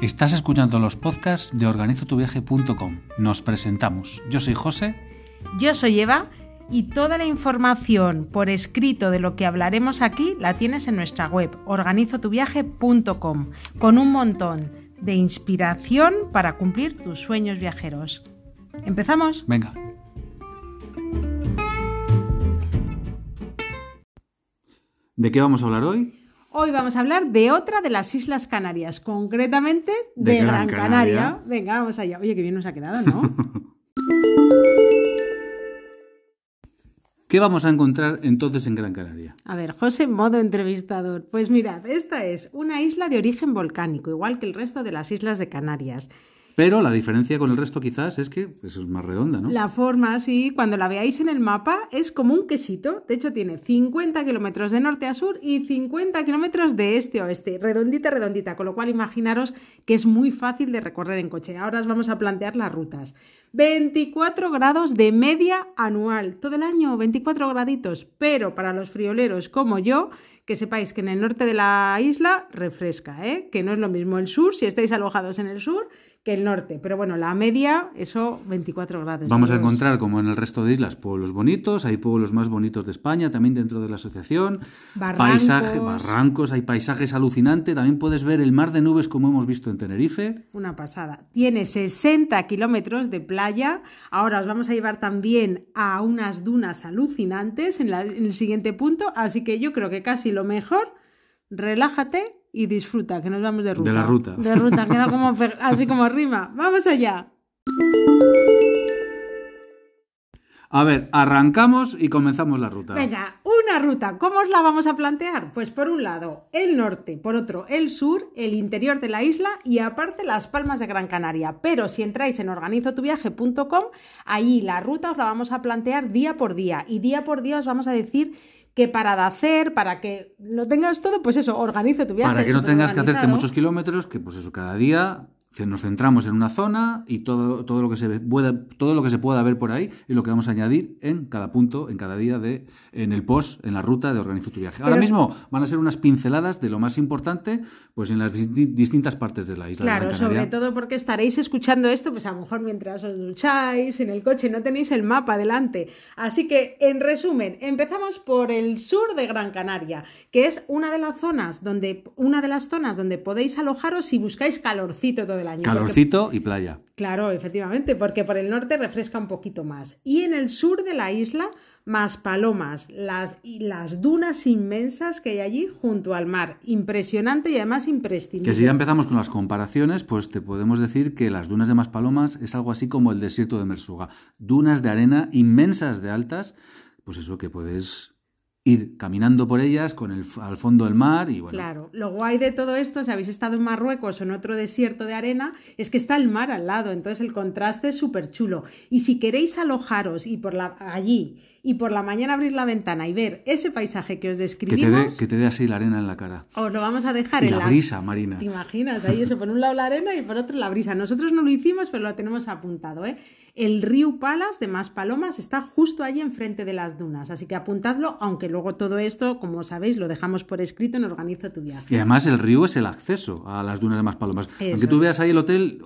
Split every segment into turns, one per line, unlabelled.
Estás escuchando los podcasts de organizotuviaje.com. Nos presentamos. Yo soy José.
Yo soy Eva y toda la información por escrito de lo que hablaremos aquí la tienes en nuestra web organizotuviaje.com con un montón de inspiración para cumplir tus sueños viajeros. ¿Empezamos?
Venga. ¿De qué vamos a hablar hoy?
Hoy vamos a hablar de otra de las Islas Canarias, concretamente de,
De
Gran,
Gran
Canaria.
Canaria.
Venga, vamos allá. Oye, qué bien nos ha quedado, ¿no?
¿Qué vamos a encontrar entonces en Gran Canaria?
A ver, José, modo entrevistador. Pues mirad, esta es una isla de origen volcánico, igual que el resto de las islas de Canarias.
Pero la diferencia con el resto quizás es que pues, es más redonda, ¿no?
La forma, sí, cuando la veáis en el mapa, es como un quesito. De hecho, tiene 50 kilómetros de norte a sur y 50 kilómetros de este a oeste. Redondita, redondita. Con lo cual, imaginaros que es muy fácil de recorrer en coche. Ahora os vamos a plantear las rutas. 24 grados de media anual. Todo el año, 24 graditos. Pero para los frioleros como yo, que sepáis que en el norte de la isla refresca, ¿eh? Que no es lo mismo el sur, si estáis alojados en el sur, que el norte. Pero bueno, la media, eso, 24 grados.
Vamos a encontrar, como en el resto de islas, pueblos bonitos, hay pueblos más bonitos de España, también dentro de la asociación.
Barrancos.
Paisaje, barrancos, hay paisajes alucinantes, también puedes ver el mar de nubes como hemos visto en Tenerife.
Una pasada. Tiene 60 kilómetros de playa. Ahora os vamos a llevar también a unas dunas alucinantes en, la- en el siguiente punto. Así que yo creo que casi lo mejor, relájate y disfruta, que nos vamos de ruta.
De la ruta.
De ruta, queda como, así como rima. ¡Vamos allá!
A ver, arrancamos y comenzamos la ruta.
Venga, una ruta. ¿Cómo os la vamos a plantear? Pues por un lado el norte, por otro el sur, el interior de la isla y aparte las palmas de Gran Canaria. Pero si entráis en organizotuviaje.com, ahí la ruta os la vamos a plantear día por día y día por día os vamos a decir qué parada hacer para que lo tengas todo, pues eso, organizo tu viaje.
Para que no tengas que hacerte muchos kilómetros, que pues eso, cada día nos centramos en una zona y todo, todo, lo que se pueda, todo lo que se pueda ver por ahí es lo que vamos a añadir en cada punto, en cada día de, en el post, en la ruta de Organizo tu viaje. Ahora
Pero-
mismo van a ser unas pinceladas de lo más importante, pues en las disti- distintas partes de la isla. de
Claro,
Gran
sobre todo porque estaréis escuchando esto, pues a lo mejor mientras os ducháis, en el coche, no tenéis el mapa delante. Así que, en resumen, empezamos por el sur de Gran Canaria, que es una de las zonas donde, una de las zonas donde podéis alojaros si buscáis calorcito todo el año. porque-
Calorcito y playa.
Claro, efectivamente, porque por el norte refresca un poquito más. Y en el sur de la isla, más palomas, las, y las dunas inmensas que hay allí junto al mar. Impresionante y además imprescindible.
Que si ya empezamos con las comparaciones, pues te podemos decir que las dunas de Maspalomas es algo así como el desierto de Mersuga. Dunas de arena inmensas de altas, pues eso que puedes ir caminando por ellas con el, al fondo del mar y bueno.
Claro, lo guay de todo esto, si habéis estado en Marruecos o en otro desierto de arena, es que está el mar al lado, entonces el contraste es súper chulo. Y si queréis alojaros y por la, allí y por la mañana abrir la ventana y ver ese paisaje que os describimos,
que te dé así la arena en la cara.
os lo vamos a dejar
Y
en
la brisa marina.
¿Te imaginas? Ahí eso, por un lado la arena y por otro la brisa. Nosotros no lo hicimos, pero lo tenemos apuntado. ¿eh? El río Palas de Maspalomas está justo allí enfrente de las dunas, así que apuntadlo, aunque luego todo esto, como sabéis, lo dejamos por escrito en Organizo tu viaje.
Y además el río es el acceso a las dunas de Maspalomas.
Eso
Aunque tú
es.
veas ahí el hotel,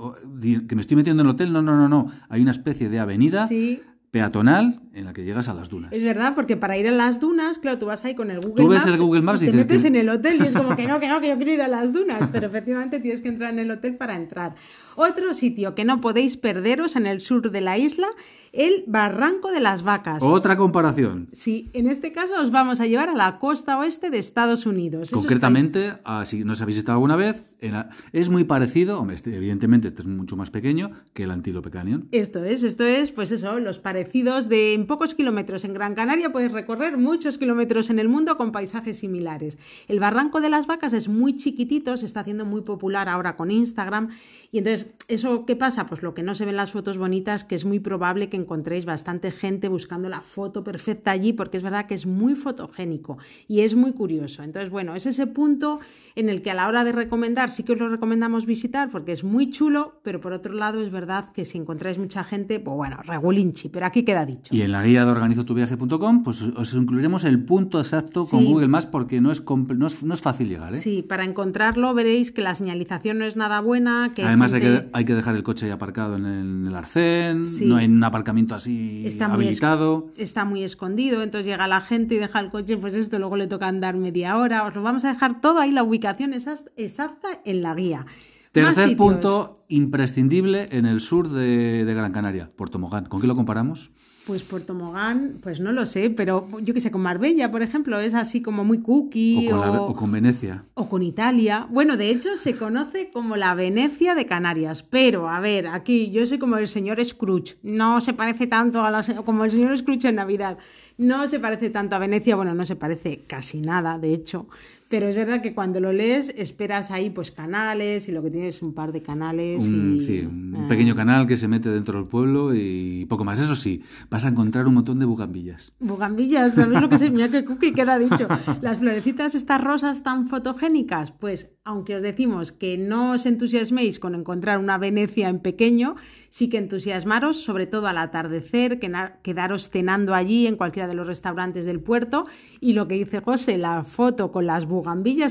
que me estoy metiendo en el hotel, no, no, no, no. Hay una especie de avenida
Sí,
peatonal en la que llegas a las dunas.
es verdad, porque para ir a las dunas, claro, tú vas ahí con el Google
Tú ves
Maps
el Google Maps
y
y
te metes
que-
en el hotel y es como que no, que no, que yo quiero ir a las dunas, pero efectivamente tienes que entrar en el hotel para entrar. Otro sitio que no podéis perderos en el sur de la isla, el Barranco de las Vacas.
Otra comparación.
Sí, en este caso os vamos a llevar a la costa oeste de Estados Unidos.
Concretamente, a- si no os habéis estado alguna vez, en la- es muy parecido, hombre, este- evidentemente este es mucho más pequeño que el Antílope Canyon.
Esto es, esto es, pues eso, los de en pocos kilómetros en Gran Canaria puedes recorrer muchos kilómetros en el mundo con paisajes similares. El Barranco de las Vacas es muy chiquitito, se está haciendo muy popular ahora con Instagram y entonces, ¿eso qué pasa? Pues lo que no se ven las fotos bonitas, que es muy probable que encontréis bastante gente buscando la foto perfecta allí porque es verdad que es muy fotogénico y es muy curioso. Entonces, bueno, es ese punto en el que a la hora de recomendar sí que os lo recomendamos visitar porque es muy chulo, pero por otro lado es verdad que si encontráis mucha gente, pues bueno, regulinchi. Pero aquí queda dicho.
Y en la guía de organizotuviaje.com, pues os incluiremos el punto exacto con
Sí.
Google Maps porque no es, no es, no es fácil llegar. ¿eh?
Sí, para encontrarlo veréis que la señalización no es nada buena, que
Además hay que, hay que dejar el coche ahí aparcado en el, en el arcén,
Sí.
no hay un aparcamiento así
Está muy
habilitado.
está muy escondido, entonces llega la gente y deja el coche, pues esto luego le toca andar media hora. Os lo vamos a dejar todo ahí, la ubicación exacta en la guía.
Tercer punto imprescindible en el sur de, de Gran Canaria, Puerto Mogán. ¿Con qué lo comparamos?
Pues Puerto Mogán, pues no lo sé, pero yo que sé, con Marbella, por ejemplo, es así como muy
O
cookie
con,
o,
la- o con Venecia.
o con Italia. Bueno, de hecho se conoce como la Venecia de Canarias, pero a ver, aquí yo soy como el señor Scrooge, no se parece tanto a la, como el señor Scrooge en Navidad, no se parece tanto a Venecia, bueno, no se parece casi nada, de hecho, pero es verdad que cuando lo lees esperas ahí pues canales y lo que tienes es un par de canales
Un,
y...
sí, un
ah.
pequeño canal que se mete dentro del pueblo y poco más. Eso sí, vas a encontrar un montón de bugambillas.
Bugambillas, ¿sabes lo que es? Mira que cookie queda dicho. Las florecitas estas rosas tan fotogénicas, pues aunque os decimos que no os entusiasméis con encontrar una Venecia en pequeño, sí que entusiasmaros, sobre todo al atardecer, quedaros cenando allí en cualquiera de los restaurantes del puerto. Y lo que dice José, la foto con las bugambillas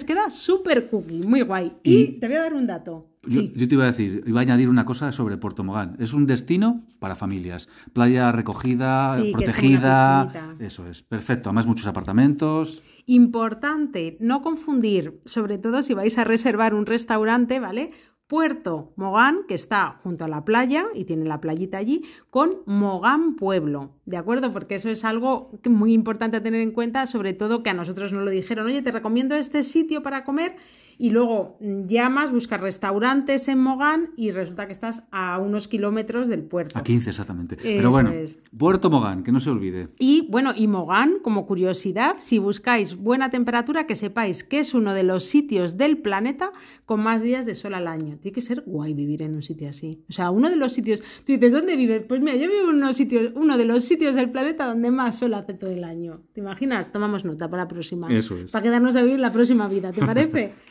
queda súper cookie, muy guay. Y,
Y-
te voy a dar un dato.
Yo,
Sí.
yo te iba a decir, iba a añadir una cosa sobre Puerto Mogán. Es un destino para familias. Playa recogida,
Sí, es
protegida. Eso es, perfecto. Además, muchos apartamentos.
Importante, no confundir, sobre todo si vais a reservar un restaurante, ¿vale? Puerto Mogán, que está junto a la playa y tiene la playita allí, con Mogán Pueblo, ¿de acuerdo? Porque eso es algo muy importante a tener en cuenta, sobre todo que a nosotros nos lo dijeron, oye, te recomiendo este sitio para comer y luego mm, llamas, buscas restaurantes en Mogán y resulta que estás a unos kilómetros del puerto.
A 15 exactamente.
Eso
Pero bueno,
es.
Puerto Mogán, que no se olvide.
Y bueno, y Mogán, como curiosidad, si buscáis buena temperatura, que sepáis que es uno de los sitios del planeta con más días de sol al año. Tiene que ser guay vivir en un sitio así. O sea, uno de los sitios. Tú dices, ¿dónde vives? Pues mira, yo vivo en unos sitios, uno de los sitios del planeta donde más sol hace todo el año. ¿Te imaginas? Tomamos nota para la próxima.
Eso es.
Para quedarnos a vivir la próxima vida, ¿te parece?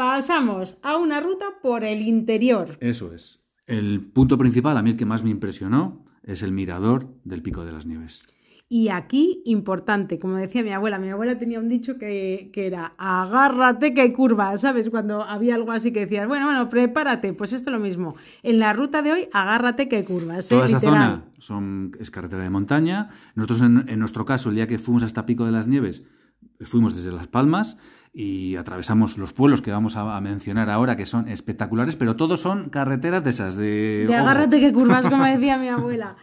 Pasamos a una ruta por el interior.
Eso es. El punto principal, a mí el que más me impresionó, es el mirador del Pico de las Nieves.
Y aquí, importante, como decía mi abuela, mi abuela tenía un dicho que, que era agárrate que hay curva, ¿sabes? Cuando había algo así que decías, bueno, bueno, prepárate, pues esto es lo mismo. En la ruta de hoy, agárrate que hay curvas, ¿eh?
Toda esa
Literal.
zona son, es carretera de montaña. Nosotros, en, en nuestro caso, el día que fuimos hasta Pico de las Nieves, fuimos desde Las Palmas y atravesamos los pueblos que vamos a, a mencionar ahora, que son espectaculares, pero todos son carreteras de esas, de...
De agárrate que curvas, como decía mi abuela.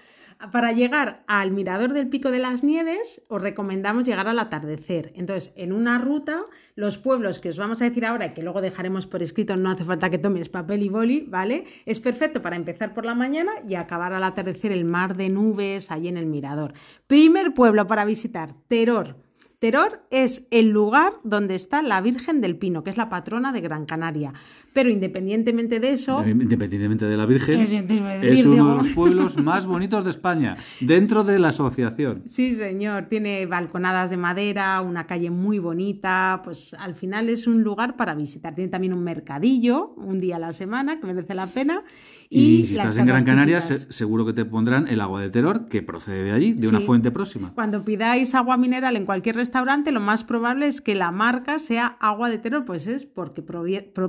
Para llegar al mirador del Pico de las Nieves, os recomendamos llegar al atardecer. Entonces, en una ruta, los pueblos que os vamos a decir ahora y que luego dejaremos por escrito, no hace falta que tomes papel y boli, ¿vale? Es perfecto para empezar por la mañana y acabar al atardecer el mar de nubes allí en el mirador. Primer pueblo para visitar, Teror. Teror es el lugar donde está la Virgen del Pino, que es la patrona de Gran Canaria. Pero independientemente de eso,
Independientemente de la Virgen, es uno de los pueblos más bonitos de España, dentro de la asociación.
Sí, señor. Tiene balconadas de madera, una calle muy bonita. Pues al final es un lugar para visitar. Tiene también un mercadillo, un día a la semana, que merece la pena.
Y, si estás en Gran Canaria, se- seguro que te pondrán el agua de Teror, que procede de allí, de una fuente próxima.
Cuando pidáis agua mineral en cualquier restaurante, lo más probable es que la marca sea agua de terror, pues es porque pro-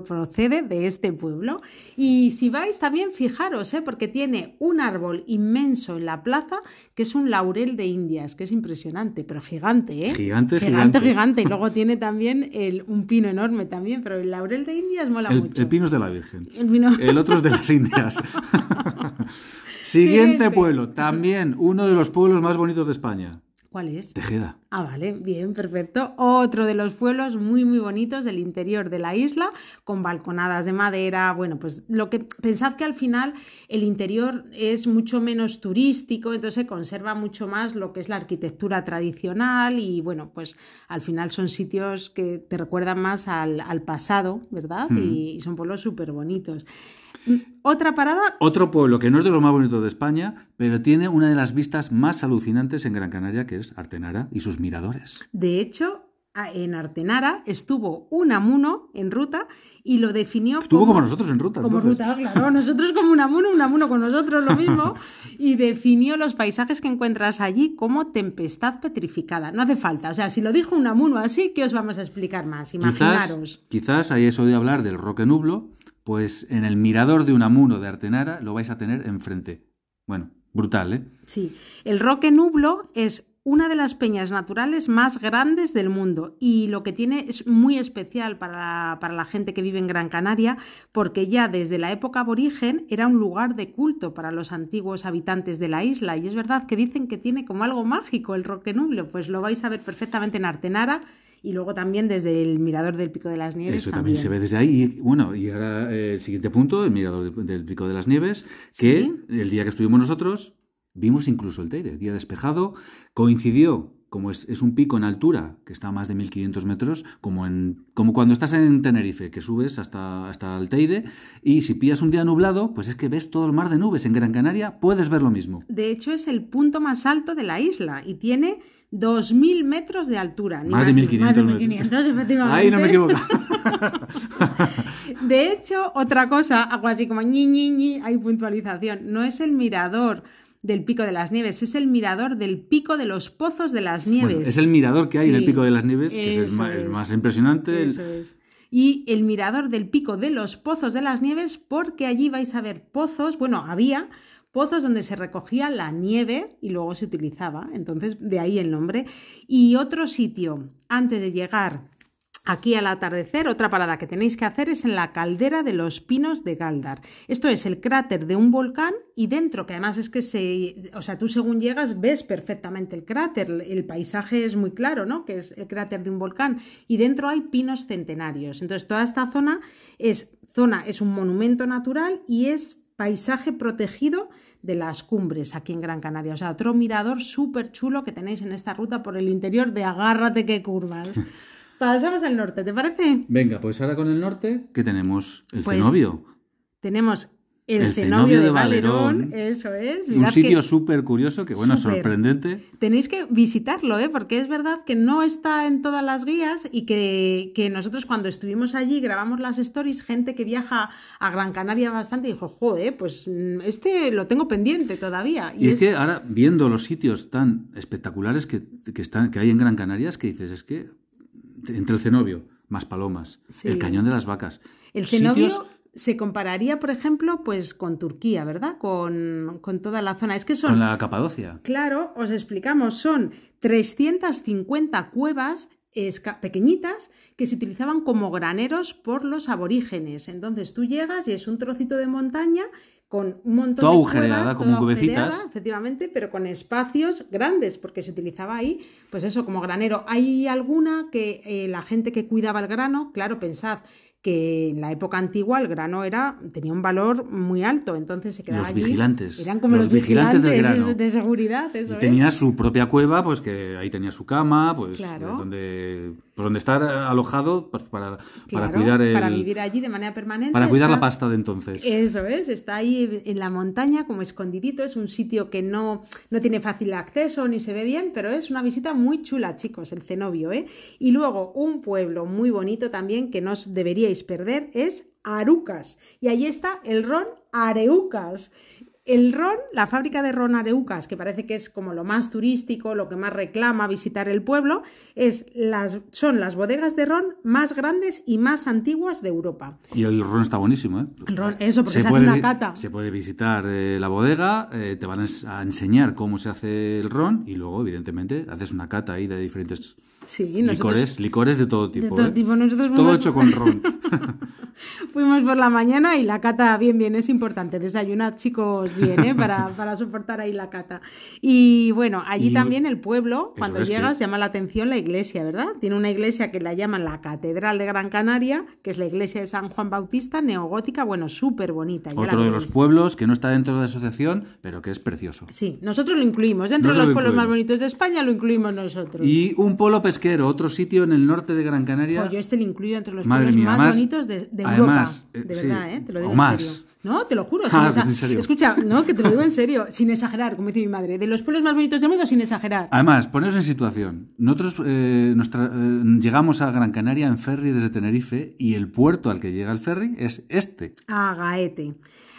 procede de este pueblo. Y si vais también, fijaros, ¿eh? porque tiene un árbol inmenso en la plaza, que es un laurel de Indias, que es impresionante, pero gigante, ¿eh?
Gigante,
gigante.
gigante.
gigante. Y luego tiene también el, un pino enorme también, pero el laurel de Indias mola
El,
mucho.
el pino es de la Virgen.
El pino-
El otro es de las Indias.
Siguiente.
Siguiente pueblo, también uno de los pueblos más bonitos de España,
¿Cuál es?
Tejeda.
Ah, vale, bien, perfecto. Otro de los pueblos muy, muy bonitos del interior de la isla, con balconadas de madera. Bueno, pues lo que pensad que al final el interior es mucho menos turístico, entonces se conserva mucho más lo que es la arquitectura tradicional y bueno, pues al final son sitios que te recuerdan más al, al pasado, ¿verdad? Y, y son pueblos súper bonitos. Otra parada,
Otro pueblo que no es de los más bonitos de España, pero tiene una de las vistas más alucinantes en Gran Canaria, que es Artenara y sus miradores.
de hecho, en Artenara estuvo un amuno en ruta y lo definió
estuvo como, nosotros en ruta.
Como ruta, claro. Nosotros como un amuno, un amuno con nosotros lo mismo. y definió los paisajes que encuentras allí como tempestad petrificada. No hace falta. O sea, si lo dijo un amuno así, ¿qué os vamos a explicar más? Imaginaros.
Quizás, quizás hayáis oído hablar del Roque Nublo, pues en el mirador de un amuno de Artenara lo vais a tener enfrente. Bueno, brutal, ¿eh?
Sí. El Roque Nublo es una de las peñas naturales más grandes del mundo y lo que tiene es muy especial para la, gente que vive en Gran Canaria porque ya desde la época aborigen era un lugar de culto para los antiguos habitantes de la isla y es verdad que dicen que tiene como algo mágico el Roque Nublo, pues lo vais a ver perfectamente en Artenara y luego también desde el mirador del Pico de las Nieves.
Eso también, se ve desde ahí. Y, bueno, y ahora eh, el siguiente punto, el mirador del Pico de las Nieves, que el día que estuvimos nosotros Vimos incluso el Teide, día despejado, coincidió, como es, un pico en altura, que está a más de 1500 metros, como, en, como cuando estás en Tenerife, que subes hasta, hasta el Teide, y si pillas un día nublado, pues es que ves todo el mar de nubes. En Gran Canaria puedes ver lo mismo.
De hecho, es el punto más alto de la isla y tiene 2.000 metros de altura.
más, de 1.500
Más de 1.500, efectivamente.
Ahí no me equivoco.
de hecho, otra cosa, algo así como ñi, ñi, ñi, hay puntualización. No es el mirador del Pico de las Nieves, es el mirador del Pico de los Pozos de las Nieves.
es el mirador que hay en el Pico de las Nieves, que es el más, impresionante.
Eso es. Y el mirador del Pico de los Pozos de las Nieves, porque allí vais a ver pozos, bueno, había pozos donde se recogía la nieve y luego se utilizaba, entonces de ahí el nombre. Y otro sitio, antes de llegar Aquí al atardecer, otra parada que tenéis que hacer es en la caldera de los pinos de Galdar. Esto es el cráter de un volcán y dentro, que además es que se, o sea, tú según llegas ves perfectamente el cráter, el paisaje es muy claro, ¿no? Que es el cráter de un volcán y dentro hay pinos centenarios. Entonces toda esta zona es zona es un monumento natural y es paisaje protegido de las cumbres aquí en Gran Canaria. O sea, otro mirador súper chulo que tenéis en esta ruta por el interior de agárrate que curvas. Pasamos al norte, ¿te parece?
Venga, pues ahora con el norte, ¿qué tenemos? El pues, cenobio.
Tenemos el, cenobio, de, Valerón, eso es.
un sitio súper curioso, que bueno, sorprendente.
Tenéis que visitarlo, ¿eh? porque es verdad que no está en todas las guías y que, que, nosotros cuando estuvimos allí grabamos las stories, gente que viaja a Gran Canaria bastante dijo, joder, pues mm, este lo tengo pendiente todavía.
Y, es, que ahora, viendo los sitios tan espectaculares que, que, están, que hay en Gran Canaria, que dices, es que entre el cenobio, más palomas, el cañón de las vacas.
El cenobio se compararía, por ejemplo, pues con Turquía, ¿verdad? Con, toda la zona. Es que son...
Con la Capadocia.
Claro, os explicamos, son 350 cuevas pequeñitas que se utilizaban como graneros por los aborígenes. Entonces tú llegas y es un trocito de montaña con un montón de
agujereada, como cubecitas.
efectivamente, pero con espacios grandes, porque se utilizaba ahí, pues eso, como granero. Hay alguna que eh, la gente que cuidaba el grano, claro, pensad, que en la época antigua el grano era tenía un valor muy alto, entonces se quedaba
los vigilantes,
eran como los, vigilantes, de seguridad, eso
y tenía su propia cueva, pues que ahí tenía su cama, pues donde donde estar alojado pues, para, para cuidar el,
para vivir allí de manera permanente,
para cuidar la pasta de entonces.
Eso es, está ahí en la montaña como escondidito, es un sitio que no no tiene fácil acceso ni se ve bien, pero es una visita muy chula, chicos, el cenobio, ¿eh? Y luego un pueblo muy bonito también que no debería perder es Arucas. Y ahí está el ron Areucas. El ron, la fábrica de ron Areucas, que parece que es como lo más turístico, lo que más reclama visitar el pueblo, es las, son las bodegas de ron más grandes y más antiguas de Europa.
Y el ron está buenísimo, ¿eh?
El ron, eso, porque se, hace una cata.
Se puede visitar eh, la bodega, eh, te van a enseñar cómo se hace el ron y luego, evidentemente, haces una cata ahí de diferentes
Sí,
licores, licores de todo tipo.
De todo
¿eh?
tipo. Nosotros
todo hecho con ron.
fuimos por la mañana y la cata, bien, bien, es importante. Desayunad, chicos, bien, ¿eh? para, para soportar ahí la cata. Y bueno, allí también el pueblo, cuando llegas, llama la atención la iglesia, ¿verdad? Tiene una iglesia que la llaman la Catedral de Gran Canaria, que es la iglesia de San Juan Bautista, neogótica, bueno, súper bonita.
Otro de los pueblos que no está dentro de la asociación, pero que es precioso.
Sí, nosotros lo incluimos. Dentro de los pueblos más bonitos de España lo incluimos nosotros.
Y un pueblo pesquero otro sitio en el norte de Gran Canaria.
yo este lo incluyo entre los pueblos más bonitos de, Europa. Eh, de verdad, ¿eh? Te lo digo
o más.
No, te lo juro.
Ah,
sin
pues
exa-
en serio.
Escucha, no, que te lo digo en serio, sin exagerar, como dice mi madre. De los pueblos más bonitos del mundo, sin exagerar.
Además, poneros en situación. Nosotros eh, nuestra- eh, llegamos a Gran Canaria en ferry desde Tenerife y el puerto al que llega el ferry es este.
A Gaete.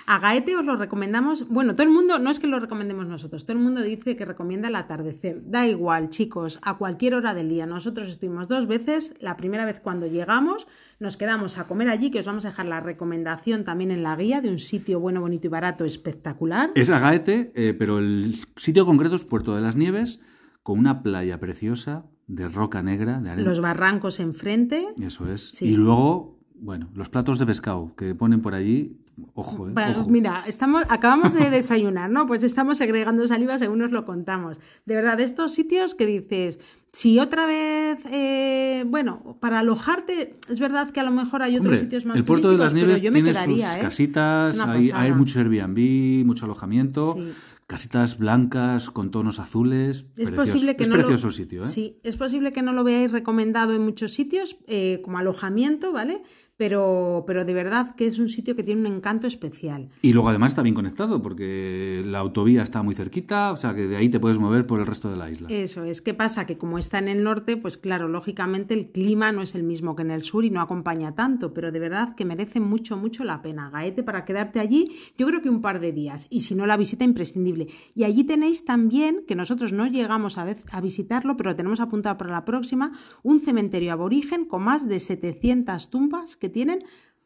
A Gaete os lo recomendamos. Bueno, todo el mundo, no es que lo recomendemos nosotros, todo el mundo dice que recomienda el atardecer. Da igual, chicos, a cualquier hora del día. Nosotros estuvimos dos veces. La primera vez cuando llegamos, nos quedamos a comer allí, que os vamos a dejar la recomendación también en la guía de un sitio bueno, bonito y barato espectacular.
Es Agaete, eh, pero el sitio concreto es Puerto de las Nieves, con una playa preciosa de roca negra, de arena.
Los barrancos enfrente.
Eso es.
Sí.
Y luego, bueno, los platos de pescado que ponen por allí. Ojo, eh. Ojo.
mira, estamos, acabamos de desayunar, ¿no? Pues estamos segregando saliva según nos lo contamos. De verdad, estos sitios que dices, si otra vez, eh, bueno, para alojarte, es verdad que a lo mejor hay otros
Hombre,
sitios más
el puerto de las Nieves tiene
quedaría,
sus
¿eh?
casitas, hay, hay mucho Airbnb, mucho alojamiento,
Sí.
casitas blancas con tonos azules.
Es
precioso.
posible que
es
no
precioso
lo,
sitio, ¿eh?
Sí, es posible que no lo veáis recomendado en muchos sitios eh, como alojamiento, ¿vale? Pero, pero de verdad que es un sitio que tiene un encanto especial.
Y luego además está bien conectado porque la autovía está muy cerquita, o sea que de ahí te puedes mover por el resto de la isla.
Eso es. ¿Qué pasa? Que como está en el norte, pues claro, lógicamente el clima no es el mismo que en el sur y no acompaña tanto, pero de verdad que merece mucho, mucho la pena. Gaete para quedarte allí, yo creo que un par de días, y si no, la visita imprescindible. Y allí tenéis también, que nosotros no llegamos a, vez- a visitarlo, pero lo tenemos apuntado para la próxima, un cementerio aborigen con más de 700 tumbas que tienen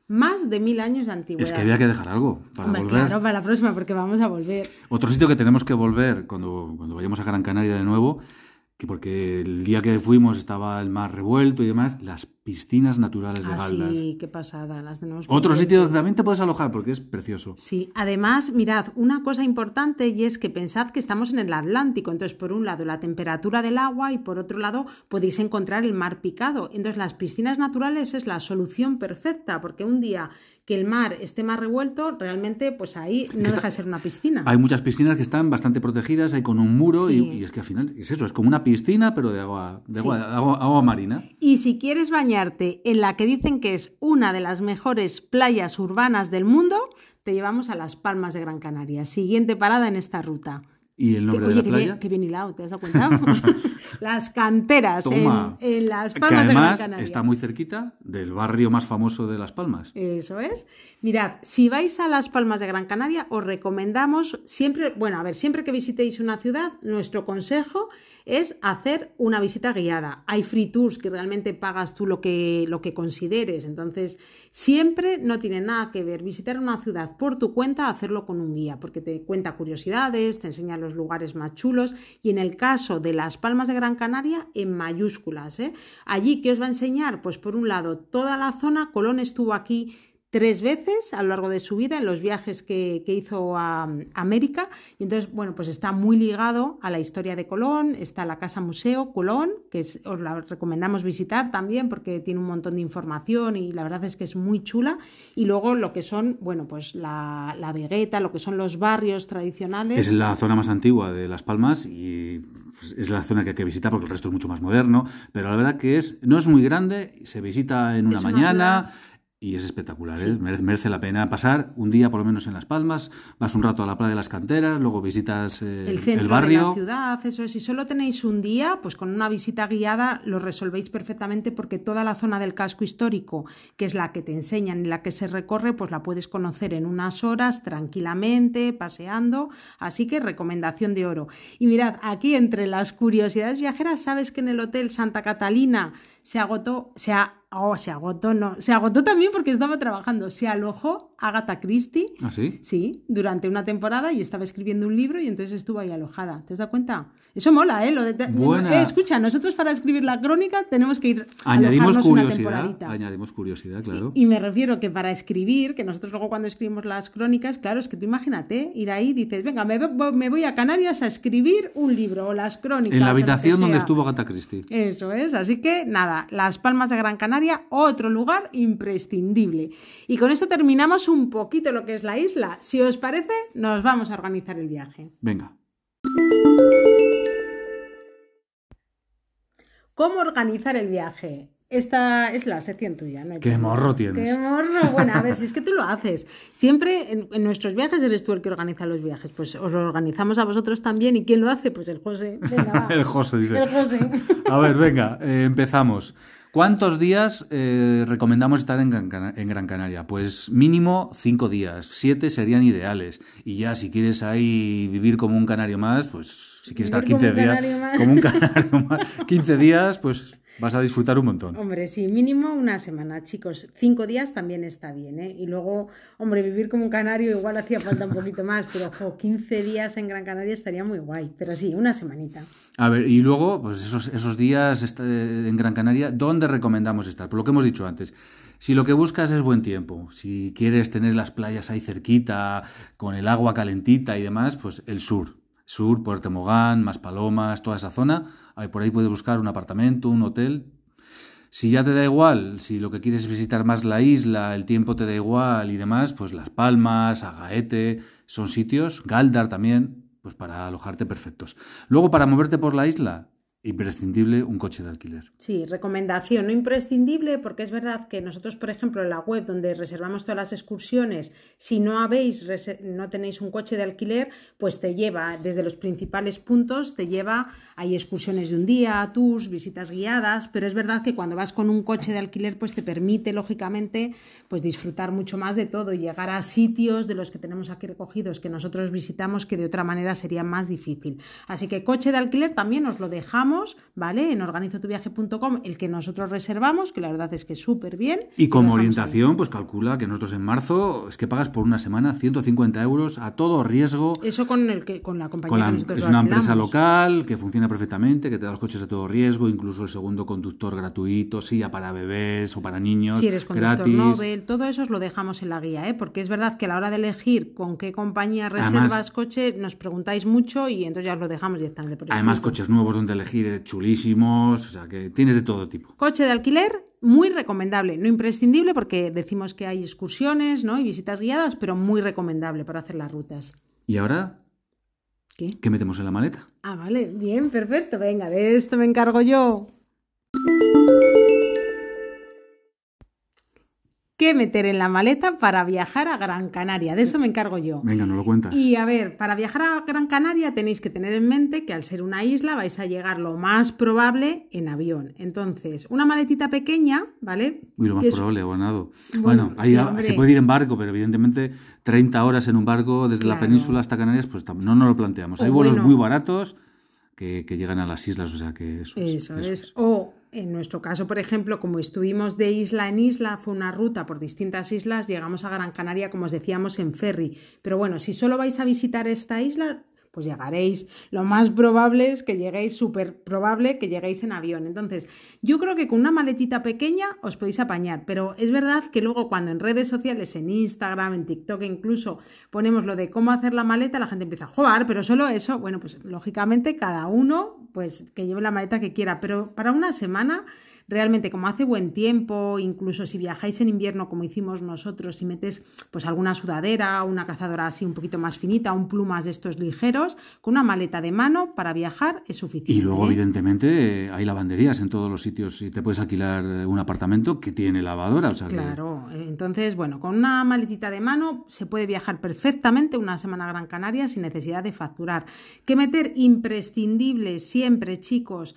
más de mil años de antigüedad.
Es que había que dejar algo para
Hombre,
volver.
Claro, para la próxima, porque vamos a volver.
Otro sitio que tenemos que volver cuando, cuando vayamos a Gran Canaria de nuevo, que porque el día que fuimos estaba el mar revuelto y demás, las piscinas naturales de
Ah,
Galdas.
sí, qué pasada, las tenemos
Otro
pendientes.
sitio que también te puedes alojar porque es precioso.
Sí, además, mirad, una cosa importante y es que pensad que estamos en el Atlántico, entonces por un lado la temperatura del agua y por otro lado podéis encontrar el mar picado. Entonces las piscinas naturales es la solución perfecta porque un día que el mar esté más revuelto, realmente pues ahí no deja de ser una piscina.
Hay muchas piscinas que están bastante protegidas, hay con un muro y-
Sí.
y, es que al final es eso, es como una piscina pero de agua, de
Sí.
agua, agua- agua marina.
Y si quieres en la que dicen que es una de las mejores playas urbanas del mundo, te llevamos a Las Palmas de Gran Canaria. Siguiente parada en esta ruta.
¿Y el
Que-
nombre
oye,
de la playa?
qué bien hilado, ¿te has dado cuenta? Las canteras en, Las
que
Palmas de Gran
está muy cerquita del barrio más famoso de Las Palmas.
Eso es. Mirad, si vais a Las Palmas de Gran Canaria, os recomendamos siempre, bueno, a ver, siempre que visitéis una ciudad, nuestro consejo es hacer una visita guiada. Hay free tours que realmente pagas tú lo que, lo que consideres. Entonces, siempre no tiene nada que ver visitar una ciudad por tu cuenta, hacerlo con un guía, porque te cuenta curiosidades, te enseña los lugares más chulos. Y en el caso de Las Palmas de Gran Canaria, en mayúsculas. ¿eh? Allí, ¿qué os va a enseñar? Pues por un lado, toda la zona, Colón estuvo aquí tres veces a lo largo de su vida en los viajes que, que hizo a, a América. Y entonces bueno pues está muy ligado a la historia de Colón está la casa museo Colón que es- os la recomendamos visitar también porque tiene un montón de información y la verdad es que es muy chula. Y luego lo que son bueno pues la, la Vegueta lo que son los barrios tradicionales.
Es la zona más antigua de Las Palmas y pues, es la zona que hay que visitar porque el resto es mucho más moderno, pero la verdad que es no es muy grande, se visita en una
Es
mañana y es espectacular, ¿eh? merece, merece la pena pasar un día por lo menos en Las Palmas, vas un rato a la playa de las canteras, luego visitas eh,
el centro
barrio.
de la ciudad, eso es. Si solo tenéis un día, pues con una visita guiada lo resolvéis perfectamente porque toda la zona del casco histórico, que es la que te enseñan y la que se recorre, pues la puedes conocer en unas horas tranquilamente, paseando. Así que recomendación de oro. Y mirad, aquí entre las curiosidades viajeras, ¿sabes que en el Hotel Santa Catalina se agotó, se ha- oh, se agotó, no, se agotó también porque estaba trabajando, se alojó Agatha Christie
¿Ah, sí?
Sí, durante una temporada y estaba escribiendo un libro y entonces estuvo ahí alojada. ¿Te has dado cuenta? Eso mola, ¿eh? Lo de
Buena.
Eh, escucha, nosotros para escribir la crónica tenemos que ir a
Añadimos
una
curiosidad,
temporadita.
añadimos curiosidad, claro.
Y me refiero que para escribir, que nosotros luego cuando escribimos las crónicas, claro, es que tú imagínate, ir ahí dices, venga, me, me voy a Canarias a escribir un libro o las crónicas.
en la habitación donde estuvo Agatha Christie.
Eso es, así que nada, Las Palmas de Gran Canaria, otro lugar imprescindible. Y con esto terminamos un poquito lo que es la isla. Si os parece, nos vamos a organizar el viaje.
Venga.
¿Cómo organizar el viaje? esta es la sección tuya. No hay
Qué morro tienes.
Qué morro. Bueno, a ver, si es que tú lo haces. Siempre en, en nuestros viajes eres tú el que organiza los viajes. Pues os lo organizamos a vosotros también. ¿Y quién lo hace? Pues el José. Venga, va.
El José dice.
El José.
A ver, venga, eh, empezamos. ¿Cuántos días eh, recomendamos estar en Gran, Cana- en Gran Canaria? Pues mínimo cinco días, siete serían ideales. Y ya si quieres ahí vivir como un canario más, pues si quieres estar
Vivir
15
como un
días, como un canario más, 15 días, pues vas a disfrutar un montón.
Hombre, sí, mínimo una semana, chicos. Cinco días también está bien, ¿eh? Y luego, hombre, vivir como un canario igual hacía falta un poquito más, pero ojo, 15 días en Gran Canaria estaría muy guay. Pero sí, una semanita.
A ver, y luego, pues esos, esos días est- en Gran Canaria, ¿dónde recomendamos estar? Por lo que hemos dicho antes. Si lo que buscas es buen tiempo, si quieres tener las playas ahí cerquita, con el agua calentita y demás, pues el sur. Sur, Puerto Mogán, Maspalomas, toda esa zona. Ahí por ahí puedes buscar un apartamento, un hotel. Si ya te da igual, si lo que quieres es visitar más la isla, el tiempo te da igual y demás, pues Las Palmas, Agaete, son sitios, Galdar también, pues para alojarte perfectos. Luego, para moverte por la isla, imprescindible un coche de alquiler.
Sí, recomendación, no imprescindible, porque es verdad que nosotros, por ejemplo, en la web donde reservamos todas las excursiones, si no habéis, no tenéis un coche de alquiler, pues te lleva desde los principales puntos, te lleva, hay excursiones de un día, tours, visitas guiadas, pero es verdad que cuando vas con un coche de alquiler, pues te permite, lógicamente, pues disfrutar mucho más de todo y llegar a sitios de los que tenemos aquí recogidos que nosotros visitamos que de otra manera sería más difícil. Así que coche de alquiler también os lo dejamos, ¿vale? En organizotuviaje.com, el que nosotros reservamos, que la verdad es que es súper bien.
Y como orientación, pues calcula que nosotros en marzo es que pagas por una semana 150 euros a todo riesgo.
Eso con, el que, con la compañía
Con la-
que nosotros
es
lo
una empresa local que funciona perfectamente, que te da los coches a todo riesgo, incluso el segundo conductor gratuito, ya para bebés o para niños,
Si eres conductor
gratis.
Nobel, todo eso os lo dejamos en la guía, ¿eh? porque es verdad que a la hora de elegir con qué compañía
Además-
reservas coche, nos preguntáis mucho y entonces ya os lo dejamos directamente por
Además, coches nuevos donde elegir, chulísimos, o sea que tienes de todo tipo.
Coche de alquiler, muy recomendable, no imprescindible porque decimos que hay excursiones ¿no? y visitas guiadas, pero muy recomendable para hacer las rutas.
Y ahora,
¿Qué?
¿qué metemos en la maleta?
Ah, vale, bien, perfecto. Venga, de esto me encargo yo. ¿Qué meter en la maleta para viajar a Gran Canaria? De eso me encargo yo.
Venga, no lo cuentas.
Y a ver, para viajar a Gran Canaria tenéis que tener en mente que al ser una isla vais a llegar lo más probable en avión. Entonces, una maletita pequeña, ¿vale?
Uy, lo más
es-
probable, abonado.
Bueno,
Bueno, ahí
sí,
a-
hombre.
se puede ir en barco, pero evidentemente 30 horas en un barco desde la península hasta Canarias, pues no nos lo planteamos. Hay vuelos
bueno.
muy baratos que, que llegan a las islas, o sea que eso es.
Eso,
eso
es. O en nuestro caso, por ejemplo, como estuvimos de isla en isla, fue una ruta por distintas islas, llegamos a Gran Canaria, como os decíamos, en ferry. Pero bueno, si solo vais a visitar esta isla, pues llegaréis. Lo más probable es que lleguéis, súper probable que lleguéis en avión. Entonces, yo creo que con una maletita pequeña os podéis apañar, pero es verdad que luego cuando en redes sociales, en Instagram, en TikTok incluso, ponemos lo de cómo hacer la maleta, la gente empieza a jugar, pero solo eso, bueno, pues lógicamente cada uno, pues que lleve la maleta que quiera, pero para una semana, realmente como hace buen tiempo, incluso si viajáis en invierno como hicimos nosotros, si metes pues alguna sudadera, una cazadora así un poquito más finita, un plumas de estos ligeros, con una maleta de mano para viajar es suficiente.
Y luego,
¿eh?
evidentemente, eh, hay lavanderías en todos los sitios y te puedes alquilar eh, un apartamento que tiene lavadora. O sea que-
Claro, entonces, bueno, con una maletita de mano se puede viajar perfectamente una semana a Gran Canaria sin necesidad de facturar. ¿Qué meter? Imprescindible siempre, chicos.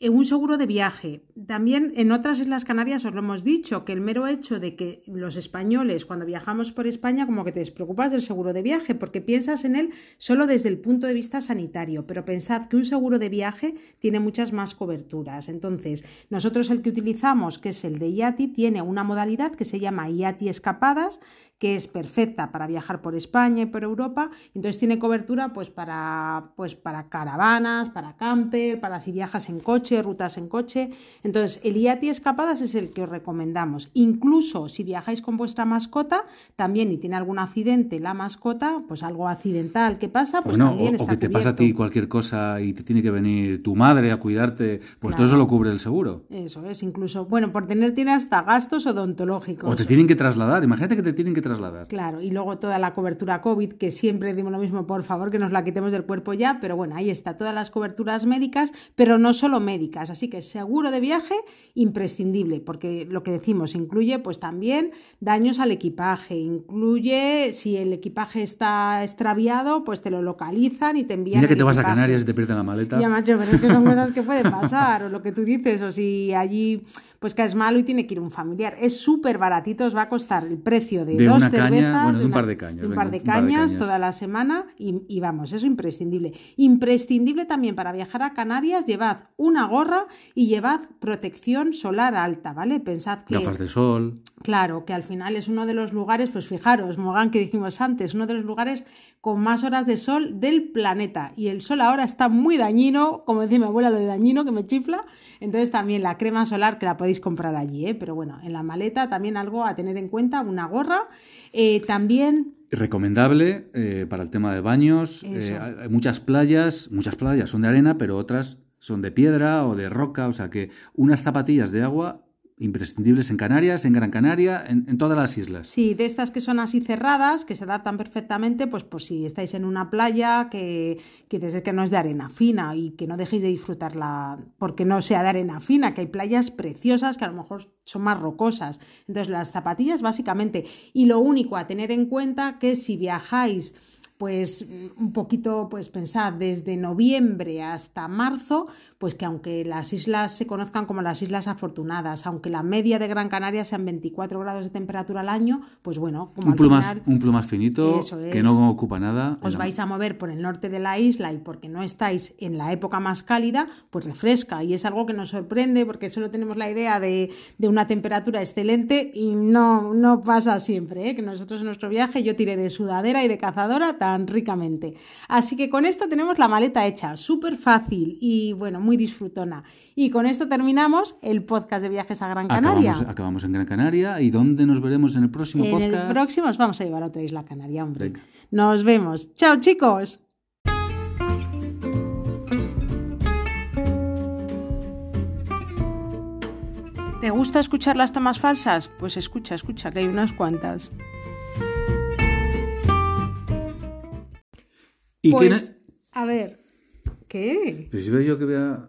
Un seguro de viaje. También en otras Islas Canarias os lo hemos dicho, que el mero hecho de que los españoles, cuando viajamos por España, como que te despreocupas del seguro de viaje, porque piensas en él solo desde el punto de vista sanitario. Pero pensad que un seguro de viaje tiene muchas más coberturas. Entonces, nosotros el que utilizamos, que es el de IATI, tiene una modalidad que se llama IATI Escapadas, que es perfecta para viajar por España y por Europa. Entonces tiene cobertura pues para, pues para caravanas, para camper, para si viajas en coche, rutas en coche. Entonces el IATI Escapadas es el que os recomendamos. Incluso si viajáis con vuestra mascota, también y tiene algún accidente la mascota, pues algo accidental que pasa, pues
Bueno,
también
o, o
está
que te pasa a ti cualquier cosa y te tiene que venir tu madre a cuidarte, pues
Claro.
todo eso lo cubre el seguro.
Eso es, incluso, bueno, por tener tiene hasta gastos odontológicos.
O te tienen que trasladar, imagínate que te tienen que trasladar.
Claro, y luego toda la cobertura COVID, que siempre decimos lo mismo, por favor, que nos la quitemos del cuerpo ya, pero bueno, ahí está, todas las coberturas médicas, pero no solo médicas. Médicas. Así que seguro de viaje imprescindible, porque lo que decimos incluye pues también daños al equipaje, incluye si el equipaje está extraviado, pues te lo localizan y te envían.
Mira que te vas a. Canarias y te pierden la maleta.
Ya, macho, pero es que son cosas que pueden pasar, o lo que tú dices, o si allí pues caes malo y tiene que ir un familiar. Es súper baratito, os va a costar el precio de,
De
dos
una caña,
cervezas,
bueno, de un par de cañas,
de un
venga,
par de
un par de
cañas
cañas.
toda la semana y, y vamos, eso imprescindible. Imprescindible también para viajar a Canarias, llevad una gorra y llevad protección solar alta, ¿vale? Pensad que...
Gafas de sol.
Claro, que al final es uno de los lugares, pues fijaros, Mogán, que dijimos antes, uno de los lugares con más horas de sol del planeta. Y el sol ahora está muy dañino, como decía mi abuela, lo de dañino, que me chifla. Entonces también la crema solar que la podéis comprar allí, ¿eh? Pero bueno, en la maleta también algo a tener en cuenta, una gorra. Eh, también
Recomendable eh, para el tema de baños. Eh, hay muchas playas, muchas playas son de arena, pero otras son de piedra o de roca. O sea que unas zapatillas de agua imprescindibles en Canarias, en Gran Canaria, en, todas las islas.
Sí, de estas que son así cerradas, que se adaptan perfectamente, pues por si estáis en una playa que, que que no es de arena fina y que no dejéis de disfrutarla porque no sea de arena fina, que hay playas preciosas que a lo mejor son más rocosas. Entonces, las zapatillas básicamente. Y lo único a tener en cuenta que si viajáis pues un poquito, pues pensad, desde noviembre hasta marzo, pues que aunque las islas se conozcan como las Islas Afortunadas, aunque la media de Gran Canaria sean 24 grados de temperatura al año, pues bueno, como
Un plumas,
final
un plumas finito que no ocupa nada.
os vais a mover por el norte de la isla y porque no estáis en la época más cálida, pues refresca. Y es algo que nos sorprende porque solo tenemos la idea de, de una temperatura excelente y no, no pasa siempre, ¿eh? que nosotros en nuestro viaje yo tiré de sudadera y de cazadora tan ricamente. Así que con esto tenemos la maleta hecha, súper fácil y bueno, muy disfrutona. Y con esto terminamos el podcast de viajes a Gran Canaria.
Acabamos, acabamos en Gran Canaria. ¿Y dónde nos veremos en el próximo
En
podcast?
el próximo os vamos a llevar a otra isla canaria, hombre.
Venga.
Nos vemos. Chao, chicos. ¿Te gusta escuchar las tomas falsas? Pues escucha, escucha, que hay unas cuantas.
¿Y quién
Pues,
es?
a ver, ¿qué?
Pues si veo yo que vea...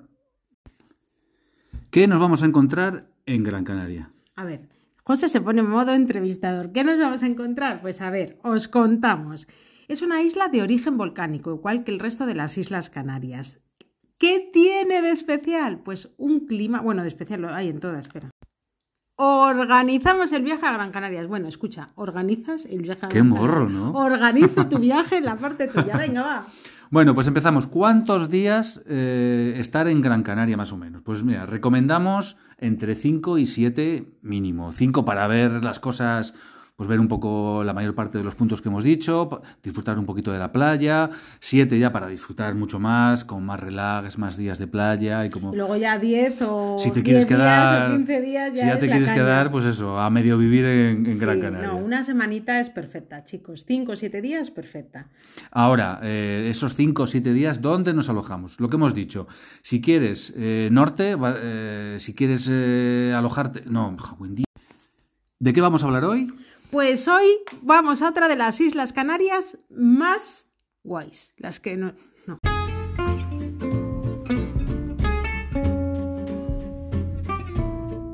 ¿Qué nos vamos a encontrar en Gran Canaria?
A ver, José se pone en modo entrevistador. ¿Qué nos vamos a encontrar? Pues a ver, os contamos. Es una isla de origen volcánico, igual que el resto de las Islas Canarias. ¿Qué tiene de especial? Pues un clima, bueno, de especial lo hay en toda, espera. Organizamos el viaje a Gran Canarias. Bueno, escucha, organizas el viaje a
Qué
Gran
morro,
Canarias.
¿no?
Organizo tu viaje en la parte tuya. Venga, va.
Bueno, pues empezamos. ¿Cuántos días eh, estar en Gran Canaria más o menos? Pues mira, recomendamos entre 5 y 7 mínimo. 5 para ver las cosas, pues ver un poco la mayor parte de los puntos que hemos dicho, disfrutar un poquito de la playa. 7 ya para disfrutar mucho más, con más relax, más días de playa y como...
Luego ya 10 o
Si te
10
quieres quedar,
o 15 días ya
si ya te quieres
caña.
quedar, pues eso, a medio vivir en, en Gran Canaria.
No, una semanita es perfecta, chicos. Cinco o siete días, perfecta.
Ahora, eh, esos 5 o 7 días, ¿dónde nos alojamos? Lo que hemos dicho. Si quieres eh, norte, eh, si quieres alojarte... No. ¿De qué vamos a hablar hoy?
Pues hoy vamos a otra de las Islas Canarias más guays. Las que no.